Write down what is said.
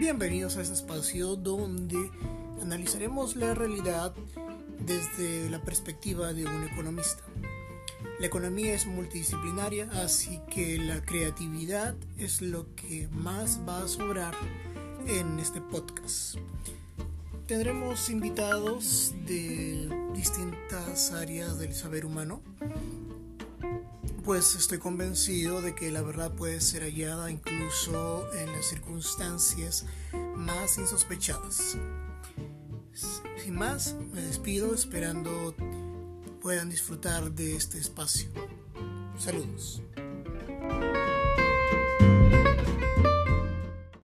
Bienvenidos a este espacio donde analizaremos la realidad desde la perspectiva de un economista. La economía es multidisciplinaria, así que la creatividad es lo que más va a sobrar en este podcast. Tendremos invitados de distintas áreas del saber humano, pues estoy convencido de que la verdad puede ser hallada incluso en las circunstancias más insospechadas. Sin más, me despido esperando puedan disfrutar de este espacio. Saludos.